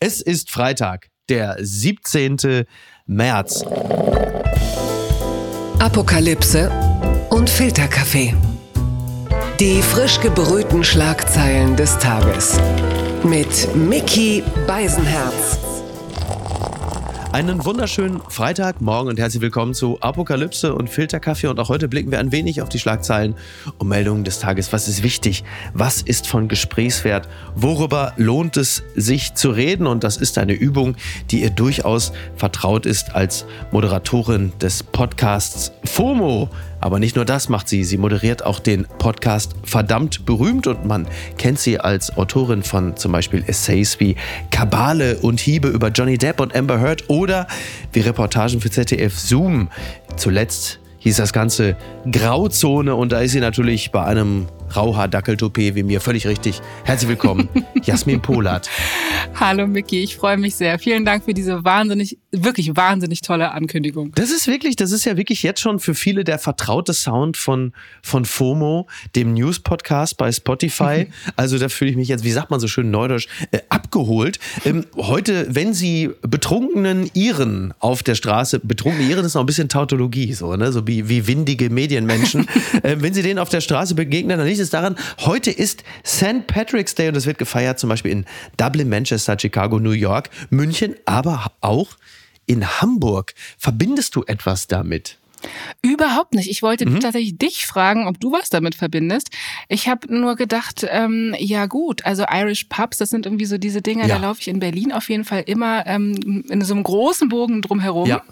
Es ist Freitag, der 17. März. Apokalypse und Filterkaffee. Die frisch gebrühten Schlagzeilen des Tages. Mit Mickey Beisenherz. Einen wunderschönen Freitagmorgen und herzlich willkommen zu Apokalypse und Filterkaffee. Und auch heute blicken wir ein wenig auf die Schlagzeilen und Meldungen des Tages. Was ist wichtig? Was ist von Gesprächswert? Worüber lohnt es sich zu reden? Und das ist eine Übung, die ihr durchaus vertraut ist als Moderatorin des Podcasts FOMO. Aber nicht nur das macht sie, sie moderiert auch den Podcast Verdammt berühmt und man kennt sie als Autorin von zum Beispiel Essays wie Kabale und Hiebe über Johnny Depp und Amber Heard oder wie Reportagen für ZDF Zoom. Zuletzt hieß das Ganze Grauzone und da ist sie natürlich bei einem Rauhaar-Dackeltoupet wie mir völlig richtig. Herzlich willkommen, Jasmin Polat. Hallo Micky, ich freue mich sehr. Vielen Dank für diese wahnsinnig, wirklich wahnsinnig tolle Ankündigung. Das ist wirklich, das ist ja wirklich jetzt schon für viele der vertraute Sound von, von FOMO, dem News-Podcast bei Spotify. Mhm. Also da fühle ich mich jetzt, wie sagt man so schön neudeutsch, äh, abgeholt. Ähm, heute, wenn Sie betrunkenen Iren auf der Straße, betrunkene Iren ist noch ein bisschen Tautologie, so, ne? so wie, wie windige Medienmenschen. äh, wenn Sie denen auf der Straße begegnen, dann liegt es daran, heute ist St. Patrick's Day und es wird gefeiert zum Beispiel in Dublin, Manchester, Chicago, New York, München, aber auch in Hamburg. Verbindest du etwas damit? Überhaupt nicht. Ich wollte mhm. tatsächlich dich fragen, ob du was damit verbindest. Ich habe nur gedacht, ähm, ja gut, also Irish Pubs, das sind irgendwie so diese Dinge, ja. da laufe ich in Berlin auf jeden Fall immer ähm, in so einem großen Bogen drumherum. Ja.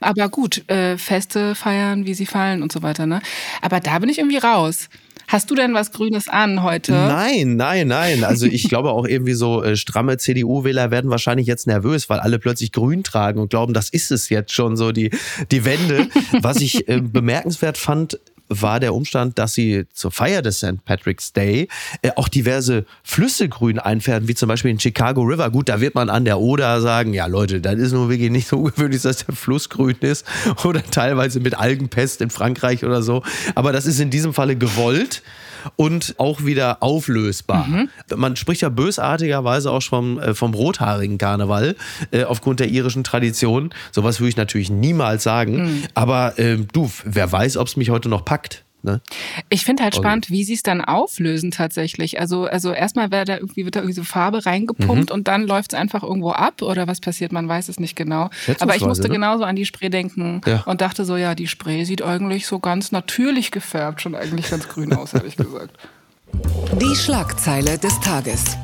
Aber gut, äh, Feste feiern, wie sie fallen und so weiter. Ne? Aber da bin ich irgendwie raus. Hast du denn was Grünes an heute? Nein, nein, nein. Also ich glaube auch irgendwie so äh, stramme CDU-Wähler werden wahrscheinlich jetzt nervös, weil alle plötzlich grün tragen und glauben, das ist es jetzt schon so, die, die Wende. Was ich äh, bemerkenswert fand, war der Umstand, dass sie zur Feier des St. Patrick's Day äh, auch diverse Flüsse grün einfärben, wie zum Beispiel den Chicago River. Gut, da wird man an der Oder sagen, ja Leute, das ist nur wirklich nicht so ungewöhnlich, dass der Fluss grün ist oder teilweise mit Algenpest in Frankreich oder so. Aber das ist in diesem Falle gewollt und auch wieder auflösbar. Mhm. Man spricht ja bösartigerweise auch schon vom, äh, vom rothaarigen Karneval äh, aufgrund der irischen Tradition. Sowas würde ich natürlich niemals sagen. Mhm. Aber äh, du, wer weiß, ob es mich heute noch packt. Ne? Ich finde halt spannend, wie sie es dann auflösen tatsächlich. Also, also erstmal wird da irgendwie, wird da irgendwie so Farbe reingepumpt mhm. und dann läuft es einfach irgendwo ab oder was passiert, man weiß es nicht genau. Aber ich musste ne? genauso an die Spray denken ja. und dachte so, ja, die Spray sieht eigentlich so ganz natürlich gefärbt, schon eigentlich ganz grün aus, ehrlich gesagt. Die Schlagzeile des Tages.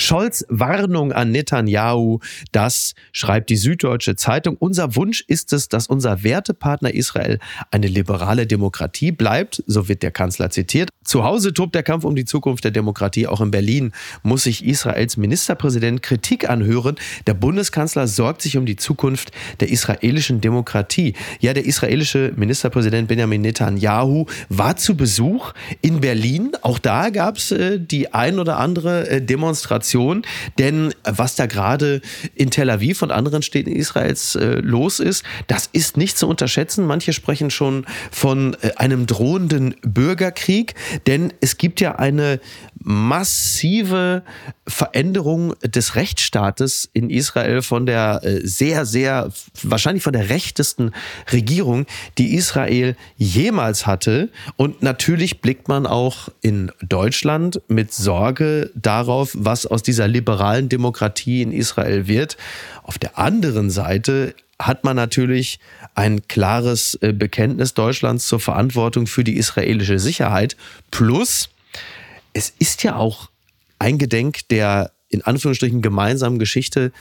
Scholz Warnung an Netanyahu. Das schreibt die Süddeutsche Zeitung. Unser Wunsch ist es, dass unser Wertepartner Israel eine liberale Demokratie bleibt. So wird der Kanzler zitiert. Zu Hause tobt der Kampf um die Zukunft der Demokratie. Auch in Berlin muss sich Israels Ministerpräsident Kritik anhören. Der Bundeskanzler sorgt sich um die Zukunft der israelischen Demokratie. Ja, der israelische Ministerpräsident Benjamin Netanyahu war zu Besuch in Berlin. Auch da gab es äh, die ein oder andere äh, Demonstration Situation. Denn was da gerade in Tel Aviv und anderen Städten Israels äh, los ist, das ist nicht zu unterschätzen. Manche sprechen schon von äh, einem drohenden Bürgerkrieg, denn es gibt ja eine massive Veränderung des Rechtsstaates in Israel von der äh, sehr, sehr, wahrscheinlich von der rechtesten Regierung, die Israel jemals hatte. Und natürlich blickt man auch in Deutschland mit Sorge darauf, was aus dieser liberalen Demokratie in Israel wird. Auf der anderen Seite hat man natürlich ein klares äh, Bekenntnis Deutschlands zur Verantwortung für die israelische Sicherheit. Plus, es ist ja auch eingedenk der in Anführungsstrichen gemeinsamen Geschichte,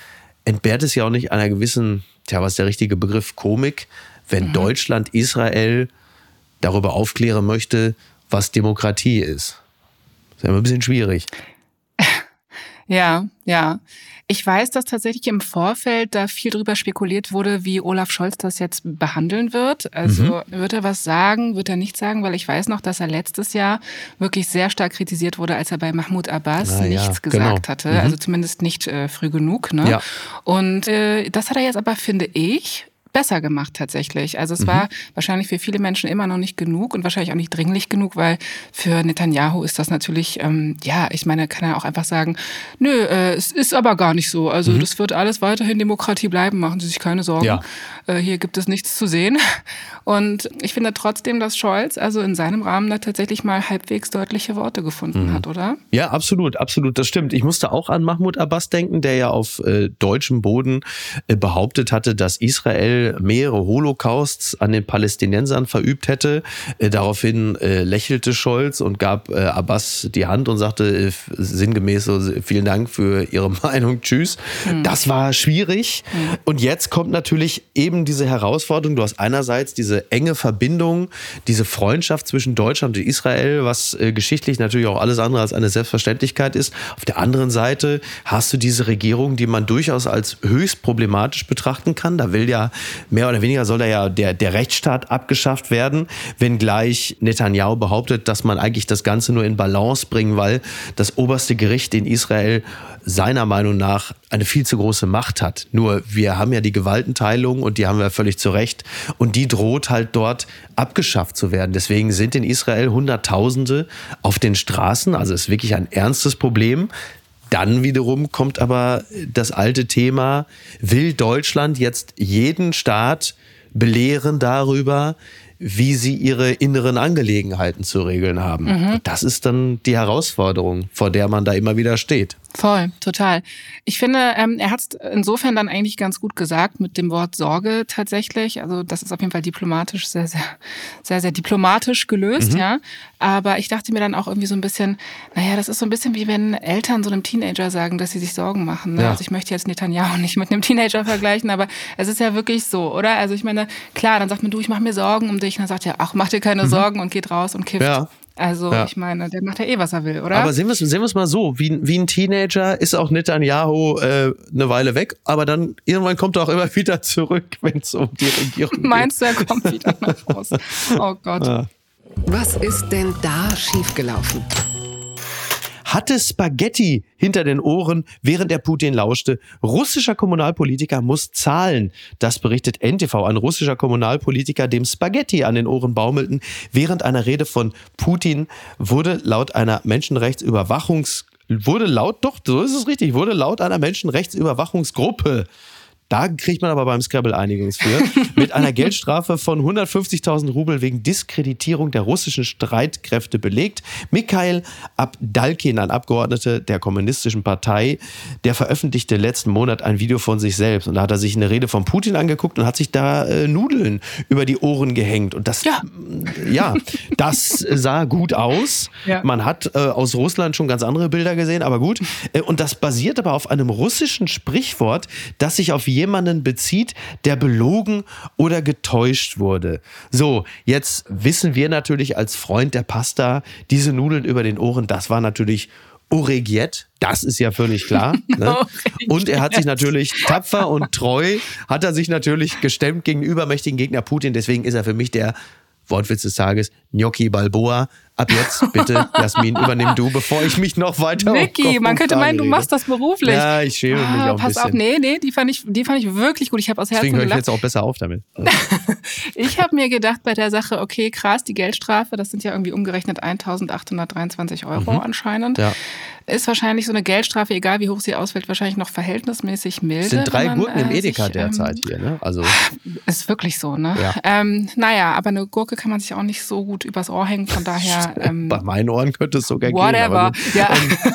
entbehrt es ja auch nicht einer gewissen, tja, was ist der richtige Begriff, Komik, wenn mhm. Deutschland Israel darüber aufklären möchte, was Demokratie ist. Das ist ja immer ein bisschen schwierig. Ja, ja. Ich weiß, dass tatsächlich im Vorfeld da viel drüber spekuliert wurde, wie Olaf Scholz das jetzt behandeln wird. Also mhm. wird er was sagen, wird er nicht sagen, weil ich weiß noch, dass er letztes Jahr wirklich sehr stark kritisiert wurde, als er bei Mahmoud Abbas Na, nichts ja, gesagt genau. hatte. Mhm. Also zumindest nicht äh, früh genug. Ne? Ja. Und äh, das hat er jetzt aber, finde ich, besser gemacht tatsächlich. Also es mhm. war wahrscheinlich für viele Menschen immer noch nicht genug und wahrscheinlich auch nicht dringlich genug, weil für Netanyahu ist das natürlich, ähm, ja, ich meine, kann er auch einfach sagen, nö, äh, es ist aber gar nicht so. Also mhm. das wird alles weiterhin Demokratie bleiben, machen Sie sich keine Sorgen. Ja. Äh, hier gibt es nichts zu sehen. Und ich finde trotzdem, dass Scholz also in seinem Rahmen da tatsächlich mal halbwegs deutliche Worte gefunden mhm. hat, oder? Ja, absolut, absolut, das stimmt. Ich musste auch an Mahmoud Abbas denken, der ja auf äh, deutschem Boden äh, behauptet hatte, dass Israel mehrere Holocausts an den Palästinensern verübt hätte. Äh, daraufhin äh, lächelte Scholz und gab äh, Abbas die Hand und sagte äh, sinngemäß so, vielen Dank für Ihre Meinung, tschüss. Mhm. Das war schwierig. Mhm. Und jetzt kommt natürlich eben diese Herausforderung. Du hast einerseits diese enge Verbindung, diese Freundschaft zwischen Deutschland und Israel, was äh, geschichtlich natürlich auch alles andere als eine Selbstverständlichkeit ist. Auf der anderen Seite hast du diese Regierung, die man durchaus als höchst problematisch betrachten kann. Da will ja mehr oder weniger soll da ja der, der Rechtsstaat abgeschafft werden, wenngleich Netanyahu behauptet, dass man eigentlich das Ganze nur in Balance bringen, weil das oberste Gericht in Israel seiner Meinung nach eine viel zu große Macht hat. Nur wir haben ja die Gewaltenteilung und die haben wir völlig zu Recht. Und die droht halt dort abgeschafft zu werden. Deswegen sind in Israel Hunderttausende auf den Straßen. Also es ist wirklich ein ernstes Problem. Dann wiederum kommt aber das alte Thema, will Deutschland jetzt jeden Staat belehren darüber, wie sie ihre inneren Angelegenheiten zu regeln haben. Mhm. Das ist dann die Herausforderung, vor der man da immer wieder steht. Voll, total. Ich finde, ähm, er hat es insofern dann eigentlich ganz gut gesagt mit dem Wort Sorge tatsächlich. Also das ist auf jeden Fall diplomatisch sehr, sehr, sehr, sehr diplomatisch gelöst, mhm. ja. Aber ich dachte mir dann auch irgendwie so ein bisschen, naja, das ist so ein bisschen wie wenn Eltern so einem Teenager sagen, dass sie sich Sorgen machen. Ne? Ja. Also ich möchte jetzt Netanyahu nicht mit einem Teenager vergleichen, aber es ist ja wirklich so, oder? Also ich meine, klar, dann sagt man, du, ich mache mir Sorgen um dich. Und dann sagt er, ach, mach dir keine mhm. Sorgen und geht raus und kifft. Ja. Also ja. ich meine, der macht ja eh, was er will, oder? Aber sehen wir es sehen mal so, wie, wie ein Teenager ist auch Netanyahu äh, eine Weile weg, aber dann irgendwann kommt er auch immer wieder zurück, wenn es um die Regierung geht. Meinst du, er kommt wieder nach Hause? Oh Gott. Ja. Was ist denn da schiefgelaufen? Hatte Spaghetti hinter den Ohren, während er Putin lauschte. Russischer Kommunalpolitiker muss zahlen. Das berichtet NTV. Ein russischer Kommunalpolitiker, dem Spaghetti an den Ohren baumelten. Während einer Rede von Putin wurde laut einer Menschenrechtsüberwachungs wurde laut, doch, so ist es richtig, wurde laut einer Menschenrechtsüberwachungsgruppe da kriegt man aber beim Scrabble einiges für. Mit einer Geldstrafe von 150.000 Rubel wegen Diskreditierung der russischen Streitkräfte belegt. Mikhail Abdalkin, ein Abgeordneter der Kommunistischen Partei, der veröffentlichte letzten Monat ein Video von sich selbst. Und da hat er sich eine Rede von Putin angeguckt und hat sich da äh, Nudeln über die Ohren gehängt. Und das, ja, ja das sah gut aus. Ja. Man hat äh, aus Russland schon ganz andere Bilder gesehen, aber gut. Äh, und das basiert aber auf einem russischen Sprichwort, das sich auf jemanden bezieht, der belogen oder getäuscht wurde. So, jetzt wissen wir natürlich als Freund der Pasta, diese Nudeln über den Ohren, das war natürlich Oregiet, das ist ja völlig klar. Ne? Und er hat sich natürlich tapfer und treu, hat er sich natürlich gestemmt gegen übermächtigen Gegner Putin. Deswegen ist er für mich der Wortwitz des Tages, Gnocchi Balboa. Ab jetzt bitte, Jasmin, übernimm du, bevor ich mich noch weiter Vicky, man könnte meinen, du machst das beruflich. Ja, ich schäme ah, mich auch ein pass bisschen. auf, nee, nee, die fand ich, die fand ich wirklich gut. Ich habe aus Herzen Deswegen höre ich gelacht. jetzt auch besser auf damit. ich habe mir gedacht bei der Sache, okay, krass, die Geldstrafe, das sind ja irgendwie umgerechnet 1.823 Euro mhm. anscheinend. Ja. Ist wahrscheinlich so eine Geldstrafe, egal wie hoch sie ausfällt, wahrscheinlich noch verhältnismäßig milde. Es sind drei man, Gurken im äh, Edeka sich, derzeit ähm, hier, ne? Also. Ist wirklich so, ne? Ja. Ähm, naja, aber eine Gurke kann man sich auch nicht so gut übers Ohr hängen, von daher. Ähm, Bei meinen Ohren könnte es sogar whatever. gehen. Whatever. Ja.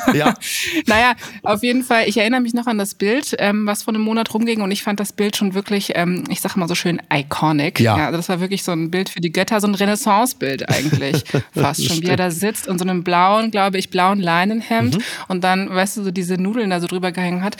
Ähm, ja. naja, auf jeden Fall, ich erinnere mich noch an das Bild, ähm, was vor einem Monat rumging und ich fand das Bild schon wirklich, ähm, ich sage mal so schön, iconic. Ja. ja. Also das war wirklich so ein Bild für die Götter, so ein Renaissance-Bild eigentlich. Fast schon, wie er da sitzt in so einem blauen, glaube ich, blauen Leinenhemd mhm. und dann, weißt du, so diese Nudeln da so drüber gehängt hat.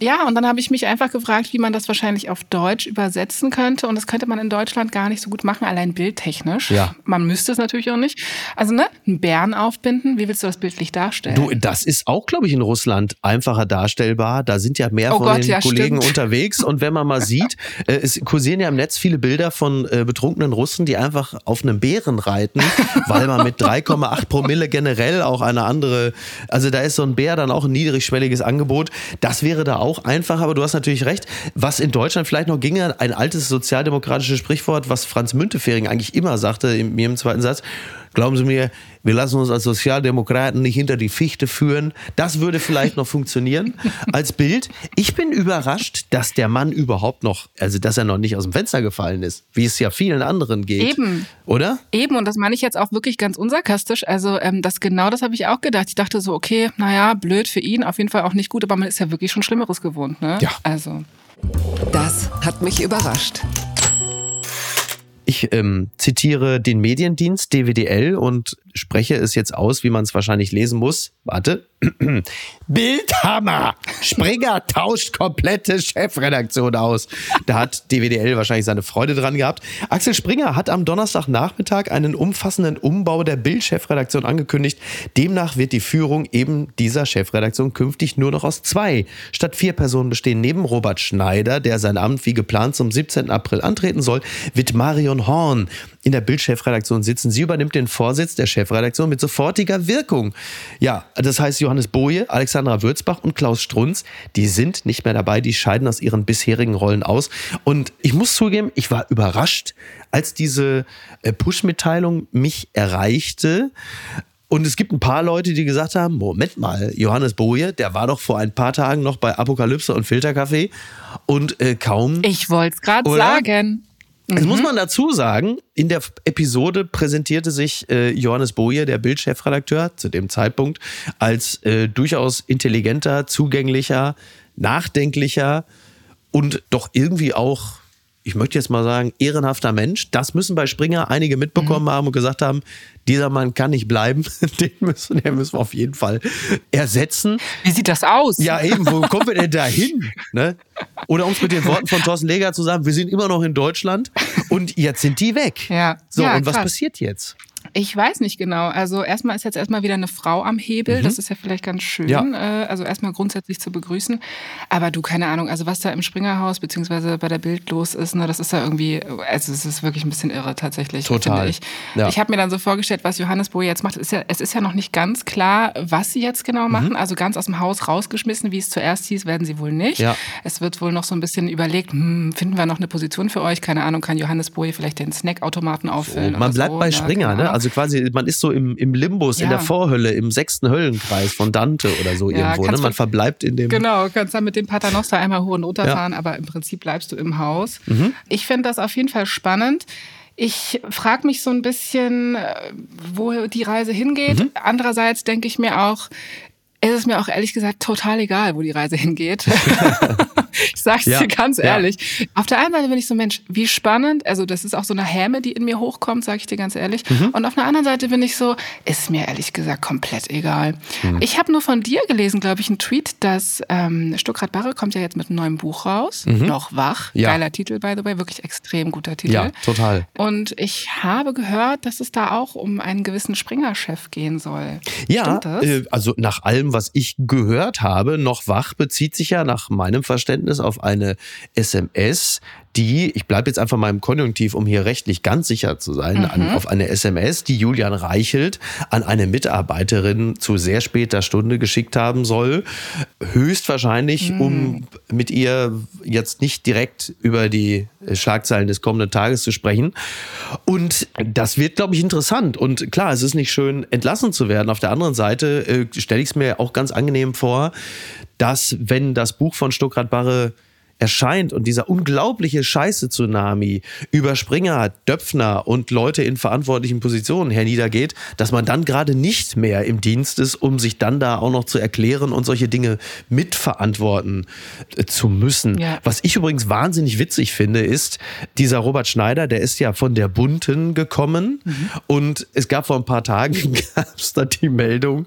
Ja, und dann habe ich mich einfach gefragt, wie man das wahrscheinlich auf Deutsch übersetzen könnte. Und das könnte man in Deutschland gar nicht so gut machen, allein bildtechnisch. Ja. Man müsste es natürlich auch nicht. Also ne? Einen Bären aufbinden, wie willst du das bildlich darstellen? Du, das ist auch, glaube ich, in Russland einfacher darstellbar. Da sind ja mehr Oh von Gott, den ja, Kollegen stimmt. unterwegs. Und wenn man mal sieht, äh, es kursieren ja im Netz viele Bilder von äh, betrunkenen Russen, die einfach auf einem Bären reiten, weil man mit 3,8 Promille generell auch eine andere, also da ist so ein Bär dann auch ein niedrigschwelliges Angebot. Das wäre da auch einfach, aber du hast natürlich recht. Was in Deutschland vielleicht noch ginge, ein altes sozialdemokratisches Sprichwort, was Franz Müntefering eigentlich immer sagte, in mir im zweiten Satz, Glauben Sie mir, wir lassen uns als Sozialdemokraten nicht hinter die Fichte führen. Das würde vielleicht noch funktionieren als Bild. Ich bin überrascht, dass der Mann überhaupt noch, also dass er noch nicht aus dem Fenster gefallen ist, wie es ja vielen anderen geht. Eben. Oder? Eben, und das meine ich jetzt auch wirklich ganz unsarkastisch. Also ähm, das genau das habe ich auch gedacht. Ich dachte so, okay, naja, blöd für ihn, auf jeden Fall auch nicht gut, aber man ist ja wirklich schon Schlimmeres gewohnt, ne? Ja. Also. Das hat mich überrascht. Ich ähm, zitiere den Mediendienst DWDL und spreche es jetzt aus, wie man es wahrscheinlich lesen muss. Warte. Bildhammer! Springer tauscht komplette Chefredaktion aus. Da hat DWDL wahrscheinlich seine Freude dran gehabt. Axel Springer hat am Donnerstagnachmittag einen umfassenden Umbau der Bild-Chefredaktion angekündigt. Demnach wird die Führung eben dieser Chefredaktion künftig nur noch aus zwei statt vier Personen bestehen. Neben Robert Schneider, der sein Amt wie geplant zum 17. April antreten soll, wird Marion Horn in der Bild-Chefredaktion sitzen. Sie übernimmt den Vorsitz der Chefredaktion mit sofortiger Wirkung. Ja, das heißt Johannes Boje, Alexandra Würzbach und Klaus Strunz, die sind nicht mehr dabei, die scheiden aus ihren bisherigen Rollen aus. Und ich muss zugeben, ich war überrascht, als diese äh, Push-Mitteilung mich erreichte. Und es gibt ein paar Leute, die gesagt haben, Moment mal, Johannes Boje, der war doch vor ein paar Tagen noch bei Apokalypse und Filterkaffee und äh, kaum Ich wollte es gerade sagen. Jetzt muss man dazu sagen, in der Episode präsentierte sich äh, Johannes Boje, der Bild-Chefredakteur, zu dem Zeitpunkt als äh, durchaus intelligenter, zugänglicher, nachdenklicher und doch irgendwie auch, ich möchte jetzt mal sagen, ehrenhafter Mensch. Das müssen bei Springer einige mitbekommen haben und gesagt haben, dieser Mann kann nicht bleiben, den müssen, den müssen wir auf jeden Fall ersetzen. Wie sieht das aus? Ja, eben, wo kommen wir denn da hin? Ne? Oder um es mit den Worten von Thorsten Leger zu sagen, wir sind immer noch in Deutschland und jetzt sind die weg. Ja. So, Ja, und was krass. passiert jetzt? Ich weiß nicht genau. Also erstmal ist jetzt erstmal wieder eine Frau am Hebel. Das ist ja vielleicht ganz schön. Mhm. Ja. Äh, also erstmal grundsätzlich zu begrüßen. Aber du, keine Ahnung, also was da im Springerhaus beziehungsweise bei der Bild los ist, ne, das ist ja irgendwie, also es ist wirklich ein bisschen irre tatsächlich, Total. ich. Ja. Ich habe mir dann so vorgestellt, was Johannes Boje jetzt macht. Es ist, ja, es ist ja noch nicht ganz klar, was sie jetzt genau Mhm. machen. Also ganz aus dem Haus rausgeschmissen, wie es zuerst hieß, werden sie wohl nicht. Ja. Es wird wohl noch so ein bisschen überlegt, hm, finden wir noch eine Position für euch? Keine Ahnung, kann Johannes Boje vielleicht den Snackautomaten auffüllen? man oder bleibt so, bei ne? Springer, ne? Ahnung. Also quasi, man ist so im, im Limbus, in Ja. der Vorhölle, im sechsten Höllenkreis von Dante oder so Ja, irgendwo. Ne? Man verbleibt in dem. Genau, kannst dann mit dem Paternoster einmal hoch und runter fahren, aber im Prinzip bleibst du im Haus. Mhm. Ich finde das auf jeden Fall spannend. Ich frage mich so ein bisschen, äh, wo die Reise hingeht. Mhm. Andererseits denke ich mir auch, es ist mir auch ehrlich gesagt total egal, wo die Reise hingeht. ich sag's Ja, dir ganz ja. ehrlich. Auf der einen Seite bin ich so, Mensch, wie spannend. Also das ist auch so eine Häme, die in mir hochkommt, sage ich dir ganz ehrlich. Mhm. Und auf der anderen Seite bin ich so, ist mir ehrlich gesagt komplett egal. Mhm. Ich habe nur von dir gelesen, glaube ich, einen Tweet, dass ähm, Stuckrad Barre kommt ja jetzt mit einem neuen Buch raus. Noch wach. Mhm. Ja. Geiler Titel, by the way. Wirklich extrem guter Titel. Ja, total. Und ich habe gehört, dass es da auch um einen gewissen Springer-Chef gehen soll. Ja, Stimmt das? äh, also nach allem, was ich gehört habe, noch wach bezieht sich ja nach meinem Verständnis auf eine SMS, die, ich bleibe jetzt einfach mal im Konjunktiv, um hier rechtlich ganz sicher zu sein, an, auf eine SMS, die Julian Reichelt an eine Mitarbeiterin zu sehr später Stunde geschickt haben soll. Höchstwahrscheinlich, um mit ihr jetzt nicht direkt über die Schlagzeilen des kommenden Tages zu sprechen. Und das wird, glaube ich, interessant. Und klar, es ist nicht schön, entlassen zu werden. Auf der anderen Seite äh, stelle ich es mir auch ganz angenehm vor, dass, wenn das Buch von Stuckrad Barre erscheint und dieser unglaubliche Scheiße-Tsunami über Springer, Döpfner und Leute in verantwortlichen Positionen herniedergeht, dass man dann gerade nicht mehr im Dienst ist, um sich dann da auch noch zu erklären und solche Dinge mitverantworten äh, zu müssen. Ja. Was ich übrigens wahnsinnig witzig finde, ist, dieser Robert Schneider, der ist ja von der Bunten gekommen und es gab vor ein paar Tagen, gab's da die Meldung,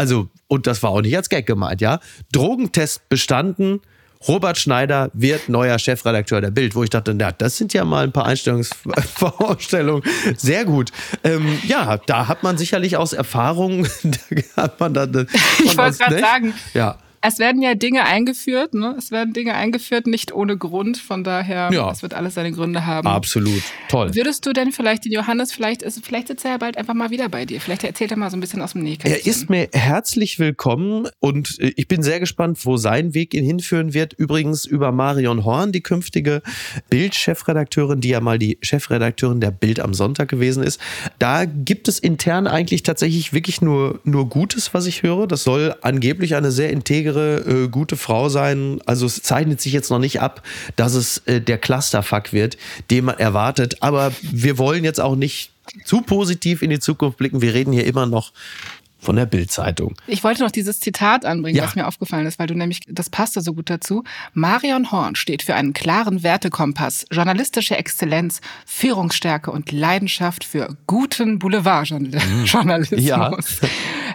also, und das war auch nicht als Gag gemeint, ja, Drogentest bestanden, Robert Schneider wird neuer Chefredakteur der Bild, wo ich dachte, na, das sind ja mal ein paar Einstellungsvorstellungen. Sehr gut. Ähm, ja, da hat man sicherlich aus Erfahrung, da hat man dann. Ich wollte gerade ne? sagen, ja es werden ja Dinge eingeführt, ne? Es werden Dinge eingeführt, nicht ohne Grund. Von daher, ja. es wird alles seine Gründe haben. Absolut. Toll. Würdest du denn vielleicht den Johannes, vielleicht, ist, vielleicht sitzt er ja bald einfach mal wieder bei dir. Vielleicht erzählt er mal so ein bisschen aus dem Nähkästchen. Er ist mir herzlich willkommen und äh, ich bin sehr gespannt, wo sein Weg ihn hinführen wird. Übrigens über Marion Horn, die künftige Bild-Chefredakteurin, die ja mal die Chefredakteurin der Bild am Sonntag gewesen ist. Da gibt es intern eigentlich tatsächlich wirklich nur, nur Gutes, was ich höre. Das soll angeblich eine sehr integre integre, äh, gute Frau sein. Also es zeichnet sich jetzt noch nicht ab, dass es äh, der Clusterfuck wird, den man erwartet. Aber wir wollen jetzt auch nicht zu positiv in die Zukunft blicken. Wir reden hier immer noch von der Bildzeitung. Ich wollte noch dieses Zitat anbringen, ja. was mir aufgefallen ist, weil du nämlich, das passte so gut dazu. Marion Horn steht für einen klaren Wertekompass, journalistische Exzellenz, Führungsstärke und Leidenschaft für guten Boulevardjournalismus. Ja.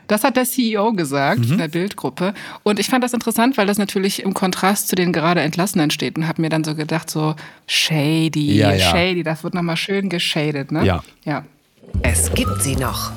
Das hat der CEO gesagt mhm. in der Bildgruppe. Und ich fand das interessant, weil das natürlich im Kontrast zu den gerade Entlassenen steht und habe mir dann so gedacht, so shady, ja, ja. shady, das wird nochmal schön geschadet, ne? Ja. ja. Es gibt sie noch.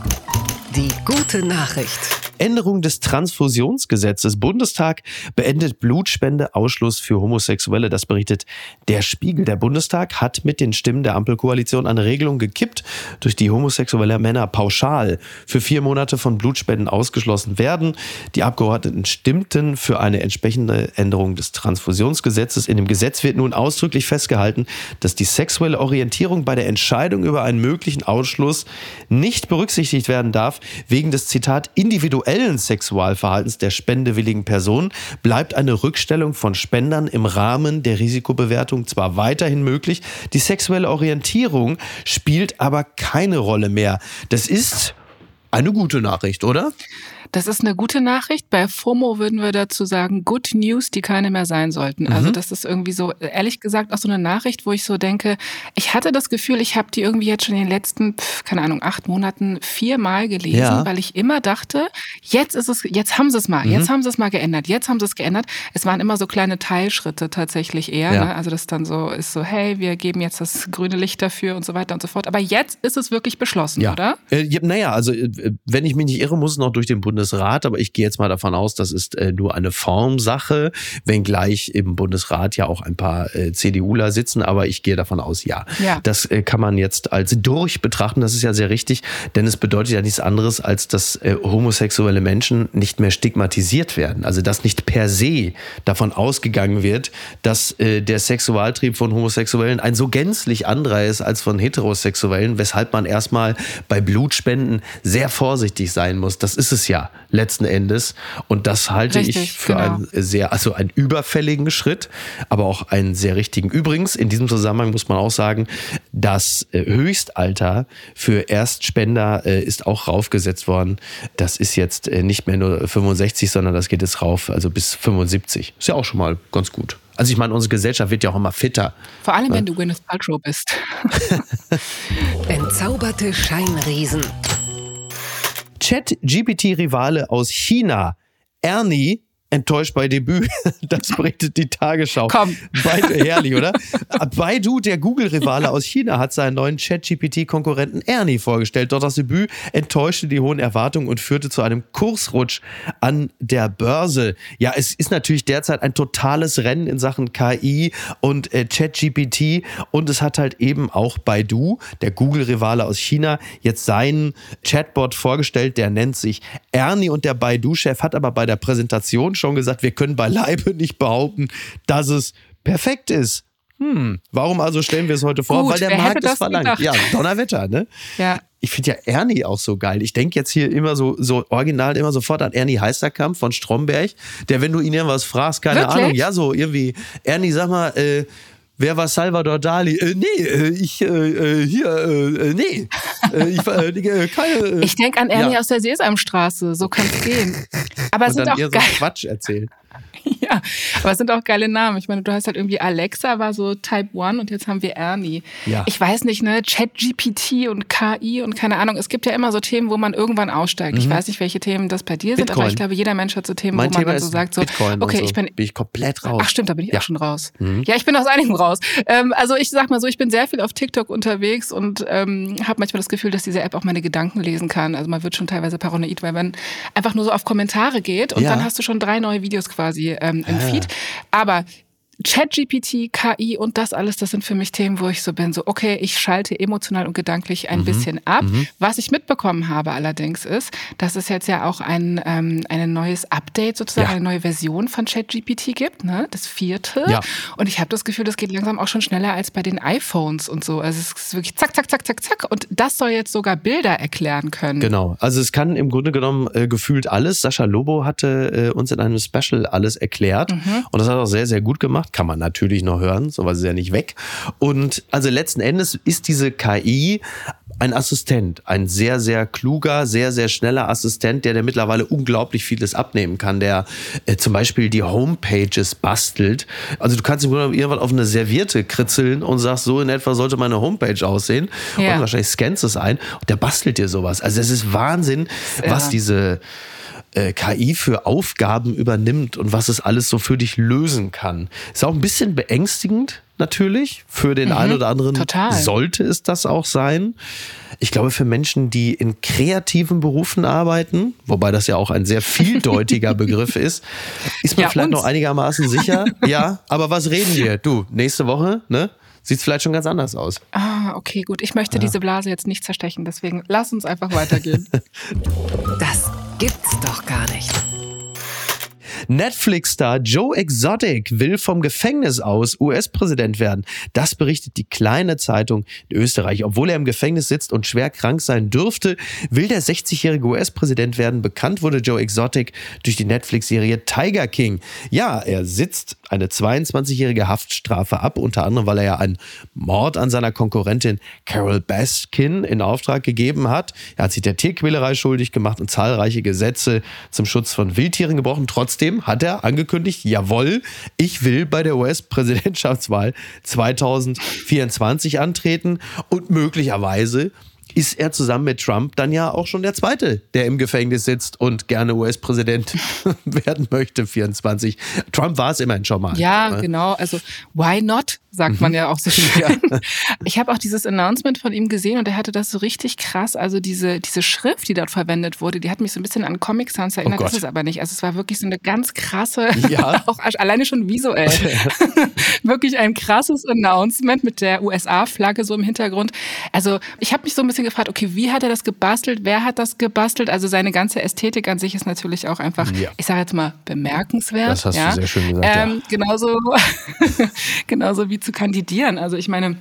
Die gute Nachricht. Änderung des Transfusionsgesetzes. Bundestag beendet Blutspendeausschluss für Homosexuelle. Das berichtet der Spiegel. Der Bundestag hat mit den Stimmen der Ampelkoalition eine Regelung gekippt, durch die homosexuelle Männer pauschal für vier Monate von Blutspenden ausgeschlossen werden. Die Abgeordneten stimmten für eine entsprechende Änderung des Transfusionsgesetzes. In dem Gesetz wird nun ausdrücklich festgehalten, dass die sexuelle Orientierung bei der Entscheidung über einen möglichen Ausschluss nicht berücksichtigt werden darf, wegen des Zitat individuellen sexuellen Sexualverhaltens der spendewilligen Person bleibt eine Rückstellung von Spendern im Rahmen der Risikobewertung zwar weiterhin möglich, die sexuelle Orientierung spielt aber keine Rolle mehr. Das ist eine gute Nachricht, oder? Das ist eine gute Nachricht. Bei FOMO würden wir dazu sagen, Good News, die keine mehr sein sollten. Also mhm. Also das ist irgendwie so, ehrlich gesagt, auch so eine Nachricht, wo ich so denke, ich hatte das Gefühl, ich habe die irgendwie jetzt schon in den letzten, keine Ahnung, acht Monaten viermal gelesen, ja. weil ich immer dachte, jetzt ist es, jetzt haben sie es mal, mhm. jetzt haben sie es mal geändert, jetzt haben sie es geändert. Es waren immer so kleine Teilschritte tatsächlich eher. Ja. Ne? Also das dann so ist so, hey, wir geben jetzt das grüne Licht dafür und so weiter und so fort. Aber jetzt ist es wirklich beschlossen, ja. oder? Äh, naja, also äh, wenn ich mich nicht irre, muss es noch durch den Bund Bundesrat, aber ich gehe jetzt mal davon aus, das ist äh, nur eine Formsache, wenngleich im Bundesrat ja auch ein paar äh, CDUler sitzen, aber ich gehe davon aus, ja. ja. Das äh, kann man jetzt als durch betrachten, das ist ja sehr richtig, denn es bedeutet ja nichts anderes, als dass äh, homosexuelle Menschen nicht mehr stigmatisiert werden. Also dass nicht per se davon ausgegangen wird, dass äh, der Sexualtrieb von Homosexuellen ein so gänzlich anderer ist als von Heterosexuellen, weshalb man erstmal bei Blutspenden sehr vorsichtig sein muss. Das ist es ja letzten Endes. Und das halte Richtig, ich für genau. einen sehr, also einen überfälligen Schritt, aber auch einen sehr richtigen. Übrigens, in diesem Zusammenhang muss man auch sagen, das äh, Höchstalter für Erstspender äh, ist auch raufgesetzt worden. Das ist jetzt äh, nicht mehr nur 65, sondern das geht jetzt rauf, also bis 75. Ist ja auch schon mal ganz gut. Also ich meine, unsere Gesellschaft wird ja auch immer fitter. Vor allem, ne? wenn du Gwyneth Paltrow bist. Entzauberte Scheinriesen. Chat-GPT-Rivale aus China, Ernie, enttäuscht bei Debüt. Das berichtet die Tagesschau. Komm. Baidu, herrlich, oder? Baidu, der Google-Rivale aus China, hat seinen neuen Chat-GPT-Konkurrenten Ernie vorgestellt. Dort das Debüt enttäuschte die hohen Erwartungen und führte zu einem Kursrutsch an der Börse. Ja, es ist natürlich derzeit ein totales Rennen in Sachen KI und äh, Chat-GPT und es hat halt eben auch Baidu, der Google-Rivale aus China, jetzt seinen Chatbot vorgestellt, der nennt sich Ernie und der Baidu-Chef hat aber bei der Präsentation schon gesagt, wir können beileibe nicht behaupten, dass es perfekt ist. Hm, warum also stellen wir es heute vor? Gut, Weil der Markt es verlangt. Gedacht? Ja, Donnerwetter, ne? Ja. Ich finde ja Ernie auch so geil. Ich denke jetzt hier immer so, so original immer sofort an Ernie Heisterkamp von Stromberg, der, wenn du ihn irgendwas fragst, keine Wirklich? Ahnung, ja, so irgendwie, Ernie, sag mal, äh, Wer war Salvador Dali? Äh, nee, äh, ich, äh, äh hier, äh, äh nee. Ich, keine, ich denke an Ernie ja. aus der Sesamstraße, so kann es gehen. Aber Und sind auch so Quatsch erzählen. ja, aber es sind auch geile Namen. Ich meine, du hast halt irgendwie Alexa war so Type 1 und jetzt haben wir Ernie. Ja. Ich weiß nicht, ne, ChatGPT und KI und keine Ahnung. Es gibt ja immer so Themen, wo man irgendwann aussteigt. Mhm. Ich weiß nicht, welche Themen das bei dir sind, aber ich glaube, jeder Mensch hat so Themen, mein wo man Thema dann so sagt, so, Bitcoin okay, so. ich bin, bin ich komplett raus. Ach stimmt, da bin ich ja. auch schon raus. Mhm. Ja, ich bin aus einigen raus. Ähm, also ich sag mal so, ich bin sehr viel auf TikTok unterwegs und ähm, habe manchmal das Gefühl, dass diese App auch meine Gedanken lesen kann. Also man wird schon teilweise paranoid, weil man einfach nur so auf Kommentare geht und ja. dann hast du schon drei neue Videos quasi ähm, im Feed. Aber ChatGPT, KI und das alles, das sind für mich Themen, wo ich so bin, so okay, ich schalte emotional und gedanklich ein mhm. bisschen ab. Mhm. Was ich mitbekommen habe allerdings ist, dass es jetzt ja auch ein, ähm, ein neues Update sozusagen, ja. eine neue Version von ChatGPT gibt, ne? das vierte. Ja. Und ich habe das Gefühl, das geht langsam auch schon schneller als bei den iPhones und so. Also es ist wirklich zack, zack, zack, zack, zack. Und das soll jetzt sogar Bilder erklären können. Genau. Also es kann im Grunde genommen äh, gefühlt alles. Sascha Lobo hatte äh, uns in einem Special alles erklärt. Mhm. Und das hat auch sehr, sehr gut gemacht kann man natürlich noch hören, sowas ist ja nicht weg. Und also letzten Endes ist diese KI ein Assistent, ein sehr, sehr kluger, sehr, sehr schneller Assistent, der, der mittlerweile unglaublich vieles abnehmen kann, der äh, zum Beispiel die Homepages bastelt. Also du kannst im Grunde irgendwann auf eine Serviette kritzeln und sagst, so in etwa sollte meine Homepage aussehen. Ja. Und wahrscheinlich scannst es ein und der bastelt dir sowas. Also es ist Wahnsinn, ja. was diese äh, KI für Aufgaben übernimmt und was es alles so für dich lösen kann. Ist auch ein bisschen beängstigend, natürlich. Für den mhm, einen oder anderen total. sollte es das auch sein. Ich glaube, für Menschen, die in kreativen Berufen arbeiten, wobei das ja auch ein sehr vieldeutiger Begriff ist, ist man ja, vielleicht uns. noch einigermaßen sicher. Ja, aber was reden wir? Du, nächste Woche, ne? Sieht es vielleicht schon ganz anders aus. Ah, okay, gut. Ich möchte ja. diese Blase jetzt nicht zerstechen, deswegen lass uns einfach weitergehen. Das gibt's doch gar nicht. Netflix-Star Joe Exotic will vom Gefängnis aus US-Präsident werden. Das berichtet die kleine Zeitung in Österreich. Obwohl er im Gefängnis sitzt und schwer krank sein dürfte, will der 60-jährige US-Präsident werden. Bekannt wurde Joe Exotic durch die Netflix-Serie Tiger King. Ja, er sitzt eine 22-jährige Haftstrafe ab, unter anderem, weil er ja einen Mord an seiner Konkurrentin Carol Baskin in Auftrag gegeben hat. Er hat sich der Tierquälerei schuldig gemacht und zahlreiche Gesetze zum Schutz von Wildtieren gebrochen. Trotzdem hat er angekündigt, jawohl, ich will bei der US-Präsidentschaftswahl 2024 antreten und möglicherweise ist er zusammen mit Trump dann ja auch schon der Zweite, der im Gefängnis sitzt und gerne US-Präsident werden möchte, 24. Trump war es immerhin schon mal. Ja, ne? genau. Also, why not, sagt mhm. man ja auch so schön. ich habe auch dieses Announcement von ihm gesehen und er hatte das so richtig krass. Also, diese, diese Schrift, die dort verwendet wurde, die hat mich so ein bisschen an Comic Sans erinnert. Oh das ist aber nicht. Also, es war wirklich so eine ganz krasse, ja. auch alleine schon visuell. wirklich ein krasses Announcement mit der USA-Flagge so im Hintergrund. Also, ich habe mich so ein bisschen gefragt, okay, wie hat er das gebastelt? Wer hat das gebastelt? Also seine ganze Ästhetik an sich ist natürlich auch einfach, ja. ich sage jetzt mal, bemerkenswert. Das hast ja? du sehr schön gesagt. Ähm, ja. genauso, genauso wie zu kandidieren. Also ich meine,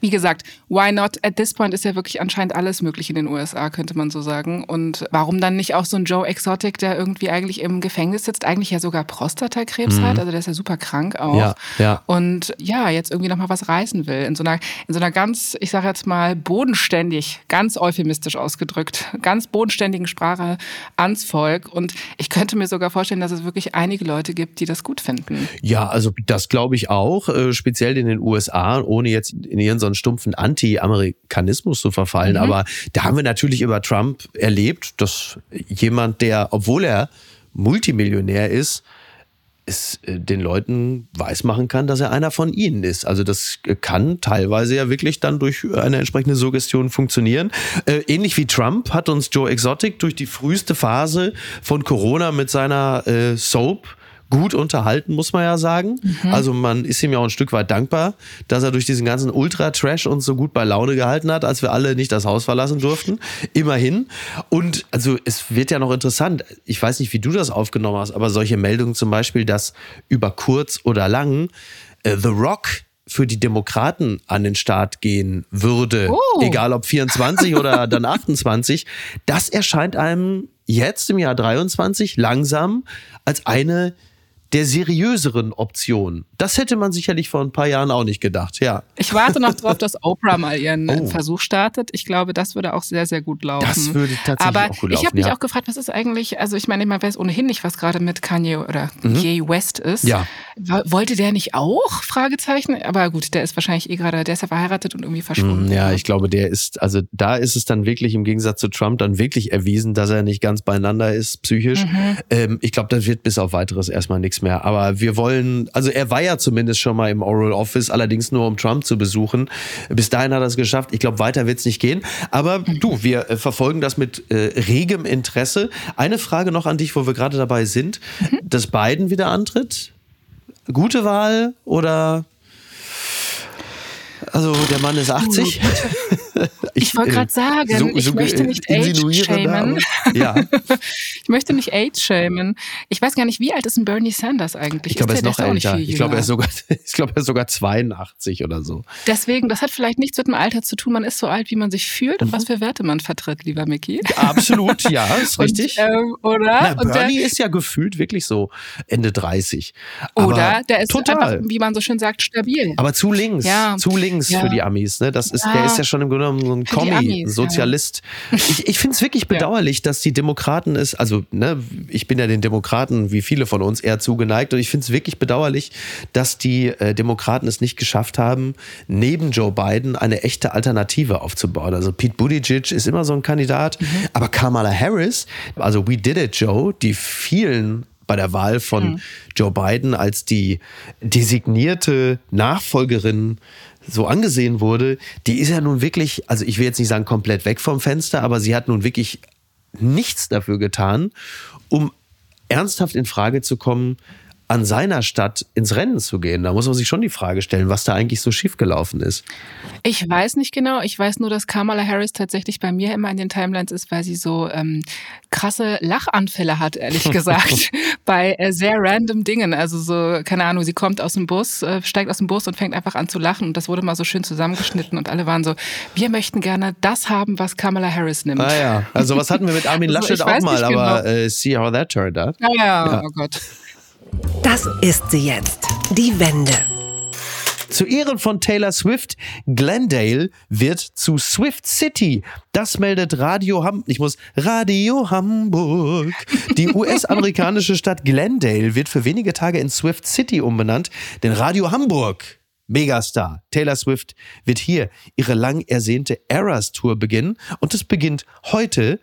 wie gesagt, why not? At this point ist ja wirklich anscheinend alles möglich in den USA, könnte man so sagen. Und warum dann nicht auch so ein Joe Exotic, der irgendwie eigentlich im Gefängnis sitzt, eigentlich ja sogar Prostatakrebs mhm. hat, also der ist ja super krank auch. Ja, ja. Und ja, jetzt irgendwie nochmal was reißen will. In so einer, in so einer ganz, ich sage jetzt mal, bodenständig, ganz euphemistisch ausgedrückt, ganz bodenständigen Sprache ans Volk. Und ich könnte mir sogar vorstellen, dass es wirklich einige Leute gibt, die das gut finden. Ja, also das glaube ich auch, äh, speziell in den USA, ohne jetzt in ihren so einen stumpfen Anti-Amerikanismus zu verfallen. Mhm. Aber da haben wir natürlich über Trump erlebt, dass jemand, der, obwohl er Multimillionär ist, es äh, den Leuten weismachen kann, dass er einer von ihnen ist. Also das kann teilweise ja wirklich dann durch eine entsprechende Suggestion funktionieren. Äh, ähnlich wie Trump hat uns Joe Exotic durch die früheste Phase von Corona mit seiner äh, Soap gut unterhalten, muss man ja sagen. Mhm. Also man ist ihm ja auch ein Stück weit dankbar, dass er durch diesen ganzen Ultra-Trash uns so gut bei Laune gehalten hat, als wir alle nicht das Haus verlassen durften. Immerhin. Und also es wird ja noch interessant. Ich weiß nicht, wie du das aufgenommen hast, aber solche Meldungen zum Beispiel, dass über kurz oder lang äh, The Rock für die Demokraten an den Start gehen würde, oh. egal ob 24 oder dann 28, das erscheint einem jetzt im Jahr 23 langsam als eine der seriöseren Option. Das hätte man sicherlich vor ein paar Jahren auch nicht gedacht, ja. Ich warte noch darauf, dass Oprah mal ihren oh. Versuch startet. Ich glaube, das würde auch sehr, sehr gut laufen. Das würde tatsächlich Aber auch gut laufen. Ich habe mich ja. auch gefragt, was ist eigentlich, also ich meine, man weiß ohnehin nicht, was gerade mit Kanye oder mhm. Ye West ist. Ja. Wollte der nicht auch? Fragezeichen. Aber gut, der ist wahrscheinlich eh gerade, der ist ja verheiratet und irgendwie verschwunden. Mhm, ja, ich glaube, der ist, also da ist es dann wirklich im Gegensatz zu Trump dann wirklich erwiesen, dass er nicht ganz beieinander ist, psychisch. Mhm. Ähm, ich glaube, das wird bis auf weiteres erstmal nichts mehr. Aber wir wollen, also er war ja zumindest schon mal im Oral Office, allerdings nur um Trump zu besuchen. Bis dahin hat er es geschafft. Ich glaube, weiter wird es nicht gehen. Aber du, wir äh, verfolgen das mit äh, regem Interesse. Eine Frage noch an dich, wo wir gerade dabei sind. Mhm. Dass Biden wieder antritt? Gute Wahl oder also der Mann ist 80. ich, ich wollte gerade sagen, so, ich so möchte. Ja. ich möchte nicht age-shamen. Ich weiß gar nicht, wie alt ist ein Bernie Sanders eigentlich? Ich glaube, er ist noch älter. Ich glaube, er ist sogar, ich glaube, er ist sogar 82 oder so. Deswegen, das hat vielleicht nichts mit dem Alter zu tun. Man ist so alt, wie man sich fühlt und mhm. was für Werte man vertritt, lieber Mickey. Absolut, ja, ist richtig. Und, ähm, oder? Na, Bernie der, ist ja gefühlt wirklich so Ende 30. Oder der ist total. einfach, wie man so schön sagt, stabil. Aber zu links, ja. zu links ja. für die Amis. Ne? Das ist, ja. Der ist ja schon im Grunde genommen so ein Kommi, Sozialist. Ich, ich finde es wirklich bedauerlich, dass die Demokraten es, also ne, ich bin ja den Demokraten wie viele von uns eher zugeneigt und ich finde es wirklich bedauerlich, dass die äh, Demokraten es nicht geschafft haben, neben Joe Biden eine echte Alternative aufzubauen. Also Pete Buttigieg ist immer so ein Kandidat, mhm. aber Kamala Harris, also We Did It Joe, die vielen bei der Wahl von mhm. Joe Biden als die designierte Nachfolgerin so angesehen wurde, die ist ja nun wirklich, also ich will jetzt nicht sagen komplett weg vom Fenster, aber sie hat nun wirklich nichts dafür getan, um ernsthaft in Frage zu kommen, an seiner Stadt ins Rennen zu gehen. Da muss man sich schon die Frage stellen, was da eigentlich so schiefgelaufen ist. Ich weiß nicht genau. Ich weiß nur, dass Kamala Harris tatsächlich bei mir immer in den Timelines ist, weil sie so ähm, krasse Lachanfälle hat, ehrlich gesagt, bei äh, sehr random Dingen. Also so, keine Ahnung, sie kommt aus dem Bus, äh, steigt aus dem Bus und fängt einfach an zu lachen. Und das wurde mal so schön zusammengeschnitten und alle waren so, wir möchten gerne das haben, was Kamala Harris nimmt. Ah ja, also was hatten wir mit Armin also Laschet also, auch mal, aber genau. äh, see how that turned out. Ah ja, ja. oh Gott. Das ist sie jetzt. Die Wende. Zu Ehren von Taylor Swift, Glendale wird zu Swift City. Das meldet Radio Hamburg. Ich muss Radio Hamburg. Die US-amerikanische Stadt Glendale wird für wenige Tage in Swift City umbenannt, denn Radio Hamburg Megastar Taylor Swift wird hier ihre lang ersehnte Eras Tour beginnen und es beginnt heute.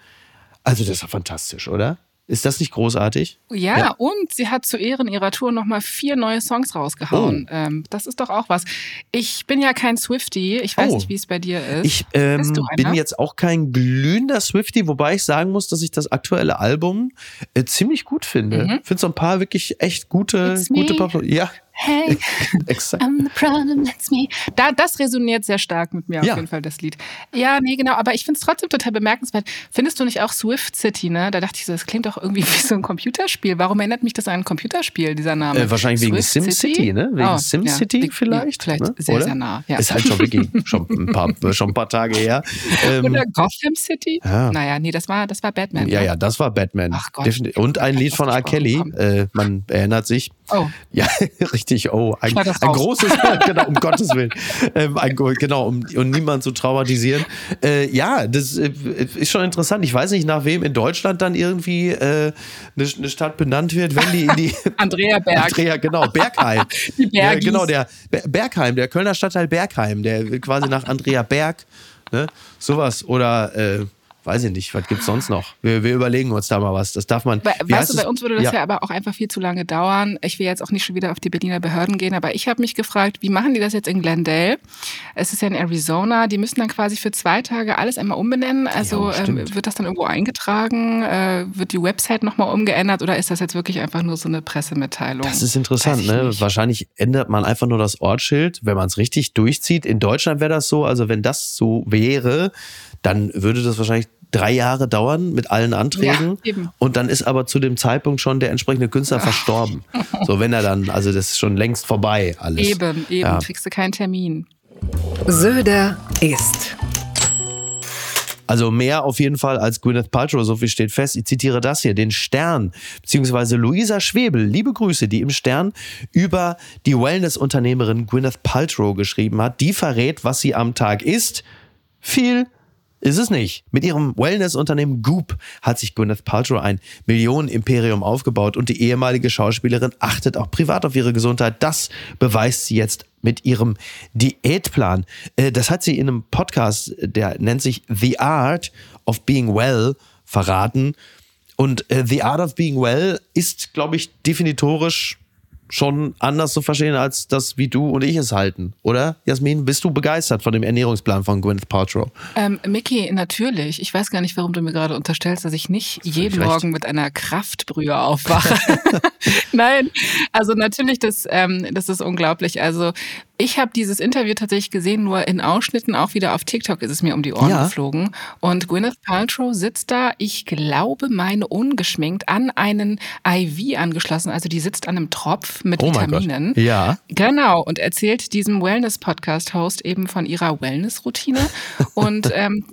Also das ist ja fantastisch, oder? Ist das nicht großartig? Ja, ja, und sie hat zu Ehren ihrer Tour nochmal vier neue Songs rausgehauen. Oh. Ähm, das ist doch auch was. Ich bin ja kein Swifty. Ich weiß oh. nicht, wie es bei dir ist. Ich ähm, bin jetzt auch kein glühender Swifty, wobei ich sagen muss, dass ich das aktuelle Album äh, ziemlich gut finde. Mhm. Finde so ein paar wirklich echt gute, gute Pop. Ja, Hey, I'm the problem, that's me. Da, das resoniert sehr stark mit mir ja. auf jeden Fall, das Lied. Ja, nee, genau, aber ich finde es trotzdem total bemerkenswert. Findest du nicht auch Swift City, ne? Da dachte ich so, das klingt doch irgendwie wie so ein Computerspiel. Warum erinnert mich das an ein Computerspiel, dieser Name? Äh, wahrscheinlich wegen SimCity, ne? Wegen oh, SimCity ja, vielleicht. Vielleicht ne? sehr, Oder? sehr nah. Ja. Ist halt schon wirklich schon ein paar, schon ein paar Tage her. Ähm, Oder Gotham City? Ja. Naja, nee, das war, das war Batman. Ja, ne? ja, das war Batman. Ach Gott. Und ein Lied von R. Kelly. Äh, man erinnert sich. Oh. Ja, richtig. Oh, ein, ein großes, genau, um Gottes Willen. Ähm, ein, genau, um, um niemanden zu traumatisieren. Äh, ja, das äh, ist schon interessant. Ich weiß nicht, nach wem in Deutschland dann irgendwie äh, eine, eine Stadt benannt wird, wenn die in die. Andrea Berg. Andrea, genau, Bergheim. die ja, genau, der Bergheim, der Kölner Stadtteil Bergheim, der quasi nach Andrea Berg, ne, sowas. Oder äh, weiß ich nicht, was gibt es sonst noch? Wir, wir, überlegen uns da mal was. Das darf man. Wie weißt du, bei uns würde das ja. ja. aber auch einfach viel zu lange dauern. Ich will jetzt auch nicht schon wieder auf die Berliner Behörden gehen, aber ich habe mich gefragt, wie machen die das jetzt in Glendale? Es ist ja in Arizona. Die müssen dann quasi für zwei Tage alles einmal umbenennen. Also ja, ähm, wird das dann irgendwo eingetragen? Äh, wird die Website nochmal umgeändert oder ist das jetzt wirklich einfach nur so eine Pressemitteilung? Das ist interessant, ne? Nicht. Wahrscheinlich ändert man einfach nur das Ortsschild, wenn man es richtig durchzieht. In Deutschland wäre das so, also wenn das so wäre, dann würde das wahrscheinlich drei Jahre dauern mit allen Anträgen. Ja, und dann ist aber zu dem Zeitpunkt schon der entsprechende Künstler verstorben. So, wenn er dann, also das ist schon längst vorbei alles. Eben, eben, ja. kriegst du keinen Termin. Söder ist. Also mehr auf jeden Fall als Gwyneth Paltrow, so viel steht fest. Ich zitiere das hier, den Stern, beziehungsweise Luisa Schwebel, liebe Grüße, die im Stern über die Wellness-Unternehmerin Gwyneth Paltrow geschrieben hat. Die verrät, was sie am Tag isst. Viel ist es nicht. Mit ihrem Wellness-Unternehmen Goop hat sich Gwyneth Paltrow ein Millionen-Imperium aufgebaut und die ehemalige Schauspielerin achtet auch privat auf ihre Gesundheit. Das beweist sie jetzt mit ihrem Diätplan. Äh, das hat sie in einem Podcast, der nennt sich The Art of Being Well, verraten. Und äh, The Art of Being Well ist, glaube ich, definitorisch schon anders zu verstehen, als das, wie du und ich es halten, oder? Jasmin, bist du begeistert von dem Ernährungsplan von Gwyneth Paltrow? Ähm, Mickey, natürlich. Ich weiß gar nicht, warum du mir gerade unterstellst, dass ich nicht jeden Vielleicht. Morgen mit einer Kraftbrühe aufwache. Nein, also natürlich, das, ähm, das ist unglaublich. Also ich habe dieses Interview tatsächlich gesehen, nur in Ausschnitten, auch wieder auf TikTok ist es mir um die Ohren ja. geflogen. Und Gwyneth Paltrow sitzt da, ich glaube, meine ungeschminkt, an einen IV angeschlossen. Also die sitzt an einem Tropf mit oh Vitaminen. Ja. Genau. Und erzählt diesem Wellness-Podcast-Host eben von ihrer Wellness-Routine. und ähm,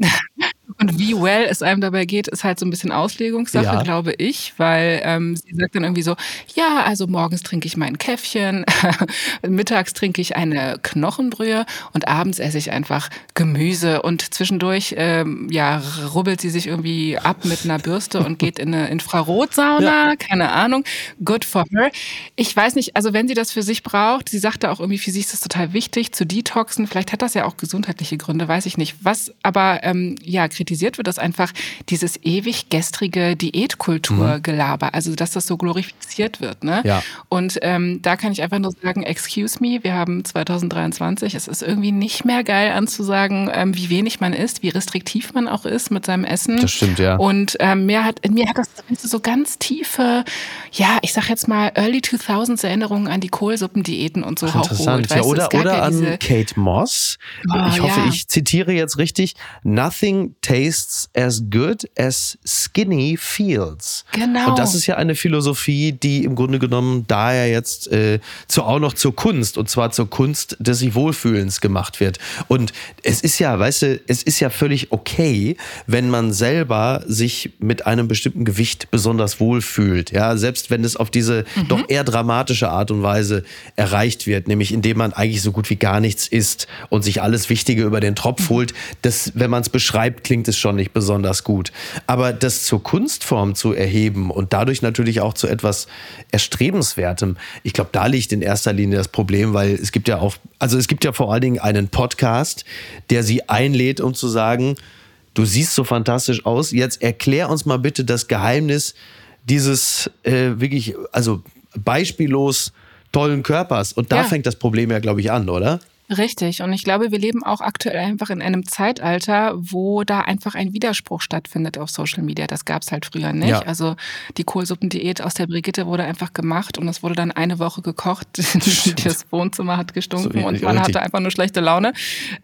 und wie well es einem dabei geht, ist halt so ein bisschen Auslegungssache, ja. glaube ich, weil ähm, sie sagt dann irgendwie so, ja, also morgens trinke ich mein Käffchen, mittags trinke ich eine Knochenbrühe und abends esse ich einfach Gemüse und zwischendurch, ähm, ja, rubbelt sie sich irgendwie ab mit einer Bürste und geht in eine Infrarotsauna, ja. keine Ahnung, good for her. Ich weiß nicht, also wenn sie das für sich braucht, sie sagte auch irgendwie, für sie ist es total wichtig zu detoxen, vielleicht hat das ja auch gesundheitliche Gründe, weiß ich nicht. Was aber, ähm, ja, kritisiert wird, ist einfach dieses ewig gestrige Diätkulturgelaber, mhm. also dass das so glorifiziert wird. Ne? Ja. Und ähm, da kann ich einfach nur sagen, excuse me, wir haben 2023, es ist irgendwie nicht mehr geil anzusagen, ähm, wie wenig man isst, wie restriktiv man auch ist mit seinem Essen. Das stimmt, ja. Und ähm, mir hat, mir hat das so ganz tiefe, ja, ich sag jetzt mal Early 2000s Erinnerungen an die Kohlsuppendiäten und so Ach, Interessant, ja, oder, oder ja an Kate Moss. Oh, ich hoffe, ja. ich zitiere jetzt richtig. Nothing tastes as good as skinny feels. Genau. Und das ist ja eine Philosophie, die im Grunde genommen daher jetzt äh, zu, auch noch zur Kunst und zwar zur Kunst des sich Wohlfühlens gemacht wird. Und es ist ja, weißt du, es ist ja völlig okay, wenn man selber sich mit einem bestimmten Gewicht besonders wohlfühlt. Ja, selbst wenn es auf diese mhm. doch eher dramatische Art und Weise erreicht wird, nämlich indem man eigentlich so gut wie gar nichts isst und sich alles Wichtige über den Tropf mhm. holt. Das, wenn man es beschreibt, klingt es schon nicht besonders gut. Aber das zur Kunstform zu erheben und dadurch natürlich auch zu etwas Erstrebenswertem, ich glaube, da liegt in erster Linie das Problem, weil es gibt ja auch, also es gibt ja vor allen Dingen einen Podcast, der sie einlädt, um zu sagen, du siehst so fantastisch aus, jetzt erklär uns mal bitte das Geheimnis dieses äh, wirklich, also beispiellos tollen Körpers. Und da ja. fängt das Problem ja, glaube ich, an, oder? Richtig. Und ich glaube, wir leben auch aktuell einfach in einem Zeitalter, wo da einfach ein Widerspruch stattfindet auf Social Media. Das gab es halt früher nicht. Ja. Also die Kohlsuppendiät aus der Brigitte wurde einfach gemacht und es wurde dann eine Woche gekocht. das Wohnzimmer hat gestunken so, und man hatte einfach nur schlechte Laune.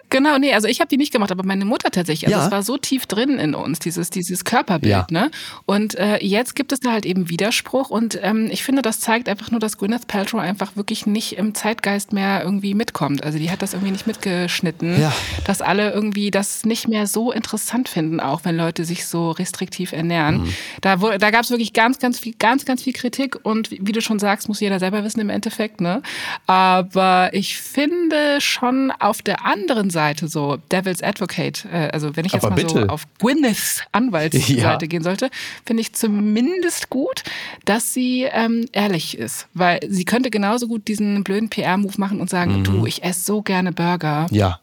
Genau, nee, also ich habe die nicht gemacht, aber meine Mutter tatsächlich. Also ja. es war so tief drin in uns, dieses, dieses Körperbild. Ja. Ne? Und äh, jetzt gibt es da halt eben Widerspruch und ähm, ich finde, das zeigt einfach nur, dass Gwyneth Paltrow einfach wirklich nicht im Zeitgeist mehr irgendwie mitkommt. Also die hat das irgendwie nicht mitgeschnitten, ja. dass alle irgendwie das nicht mehr so interessant finden, auch wenn Leute sich so restriktiv ernähren. Mhm. Da, da gab es wirklich ganz, ganz viel, ganz, ganz viel Kritik und wie du schon sagst, muss jeder selber wissen im Endeffekt, ne? Aber ich finde schon auf der anderen Seite so Devil's Advocate, äh, also wenn ich jetzt Aber mal bitte. so auf Gwyneths Anwaltsseite ja. gehen sollte, finde ich zumindest gut, dass sie ähm, ehrlich ist, weil sie könnte genauso gut diesen blöden PR-Move machen und sagen, mhm. du, ich esse so gerne Burger. Ja.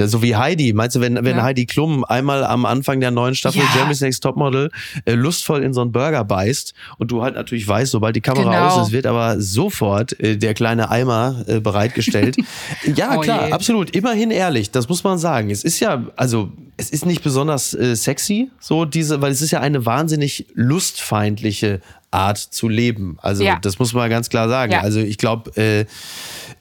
So wie Heidi. Meinst du, wenn, wenn ja. Heidi Klum einmal am Anfang der neuen Staffel ja. Jeremy's Next Topmodel äh, lustvoll in so einen Burger beißt und du halt natürlich weißt, sobald die Kamera genau. aus ist, wird aber sofort äh, der kleine Eimer äh, bereitgestellt. ja, oh klar, je. absolut. Immerhin ehrlich, das muss man sagen. Es ist ja, also, es ist nicht besonders äh, sexy, so diese, weil es ist ja eine wahnsinnig lustfeindliche Art zu leben. Also, ja. das muss man ganz klar sagen. Also, ich glaube, äh,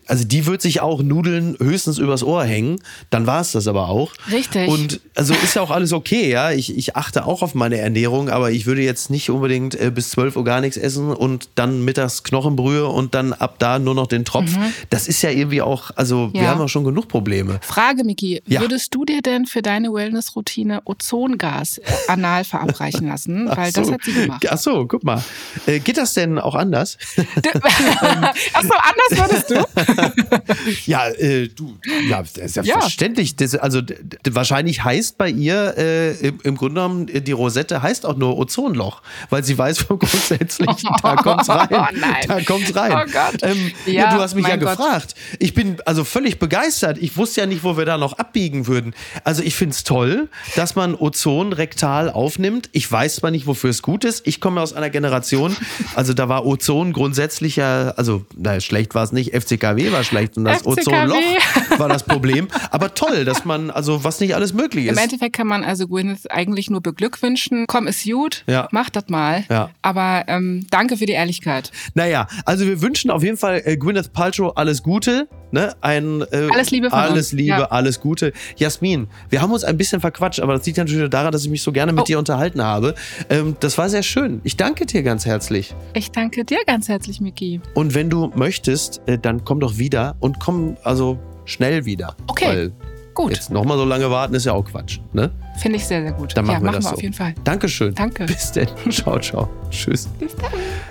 also die wird sich auch Nudeln höchstens übers Ohr hängen. Dann war es das aber auch. Richtig. Und also ist ja auch alles okay, ja. Ich, ich achte auch auf meine Ernährung, aber ich würde jetzt nicht unbedingt äh, bis 12 Uhr gar nichts essen und dann mittags Knochenbrühe und dann ab da nur noch den Tropf. Mhm. Das ist ja irgendwie auch, also ja. wir haben auch schon genug Probleme. Frage, Miki, ja. würdest du dir denn für deine Wellness-Routine Ozongas äh, anal verabreichen lassen? Weil so. das hat sie gemacht. Ach so, guck mal. Äh, geht das denn auch anders? Ach so, anders würdest du? ja, äh, du, ja, selbstverständlich. Ja. Das, also wahrscheinlich heißt bei ihr äh, im, im, Grunde genommen, die Rosette heißt auch nur Ozonloch, weil sie weiß grundsätzlich, da kommt's rein. Oh. Da kommt's rein. Oh Gott. Ähm, ja, ja, du hast mich ja Gott. gefragt. Ich bin also völlig begeistert. Ich wusste ja nicht, wo wir da noch abbiegen würden. Also ich finde es toll, dass man Ozon rektal aufnimmt. Ich weiß zwar nicht, wofür es gut ist. Ich komme aus einer Generation, also da war Ozon grundsätzlich ja, also na, schlecht war es nicht, FCKW war schlecht und das Ozonloch war das Problem. Aber toll, dass man, also was nicht alles möglich ist. Im Endeffekt kann man also Gwyneth eigentlich nur beglückwünschen. Komm, ist gut, ja. mach das mal. Ja. Aber ähm, danke für die Ehrlichkeit. Naja, also wir wünschen auf jeden Fall äh, Gwyneth Paltrow alles Gute. Ne? Ein, äh, alles Liebe von Alles uns. Liebe, ja. alles Gute. Jasmin, wir haben uns ein bisschen verquatscht, aber das liegt natürlich daran, dass ich mich so gerne mit oh. dir unterhalten habe. Ähm, das war sehr schön. Ich danke dir ganz herzlich. Ich danke dir ganz herzlich, Miki. Und wenn du möchtest, äh, dann komm doch wieder und komm also schnell wieder. Okay. Weil Gut. Jetzt nochmal so lange warten ist ja auch Quatsch. Ne? Finde ich sehr, sehr gut. Dann machen ja, wir machen das wir so. auf jeden Fall. Dankeschön. Danke. Bis denn. Ciao, ciao. Tschüss. Bis dann.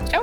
Ciao.